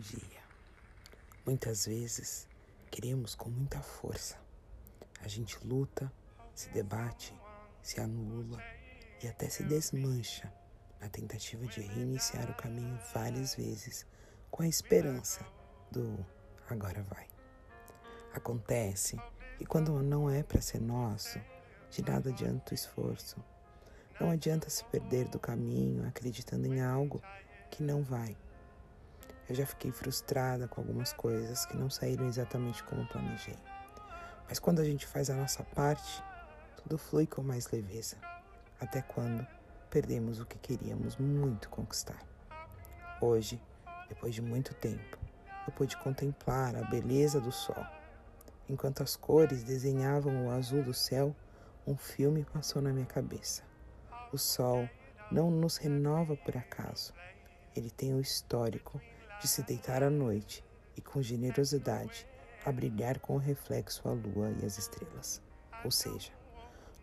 dia. Muitas vezes queremos com muita força. A gente luta, se debate, se anula e até se desmancha na tentativa de reiniciar o caminho várias vezes com a esperança do agora vai. Acontece que quando não é para ser nosso, de nada adianta o esforço. Não adianta se perder do caminho acreditando em algo que não vai. Eu já fiquei frustrada com algumas coisas que não saíram exatamente como planejei. Mas quando a gente faz a nossa parte, tudo flui com mais leveza. Até quando perdemos o que queríamos muito conquistar. Hoje, depois de muito tempo, eu pude contemplar a beleza do sol. Enquanto as cores desenhavam o azul do céu, um filme passou na minha cabeça. O sol não nos renova por acaso. Ele tem o histórico de se deitar à noite e, com generosidade, a brilhar com o reflexo a lua e as estrelas. Ou seja,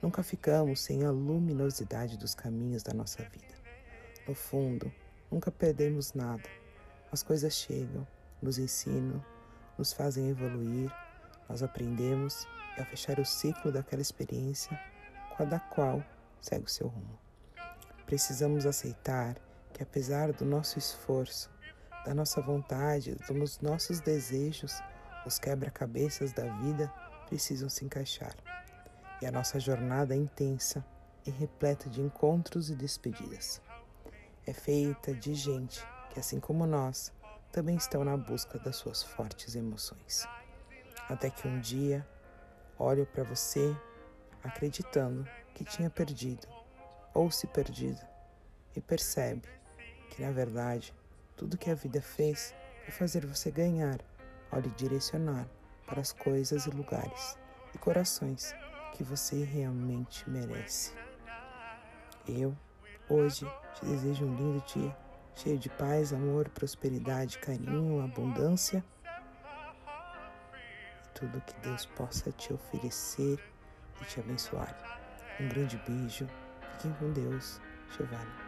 nunca ficamos sem a luminosidade dos caminhos da nossa vida. No fundo, nunca perdemos nada. As coisas chegam, nos ensinam, nos fazem evoluir, nós aprendemos e ao fechar o ciclo daquela experiência, cada qual segue o seu rumo. Precisamos aceitar que, apesar do nosso esforço, da nossa vontade, dos nossos desejos, os quebra-cabeças da vida precisam se encaixar. E a nossa jornada é intensa e repleta de encontros e despedidas. É feita de gente que, assim como nós, também estão na busca das suas fortes emoções. Até que um dia olho para você acreditando que tinha perdido ou se perdido e percebe que, na verdade, tudo que a vida fez foi fazer você ganhar ao lhe direcionar para as coisas e lugares e corações que você realmente merece. Eu, hoje, te desejo um lindo dia, cheio de paz, amor, prosperidade, carinho, abundância e tudo que Deus possa te oferecer e te abençoar. Um grande beijo, fiquem com Deus, Giovanni.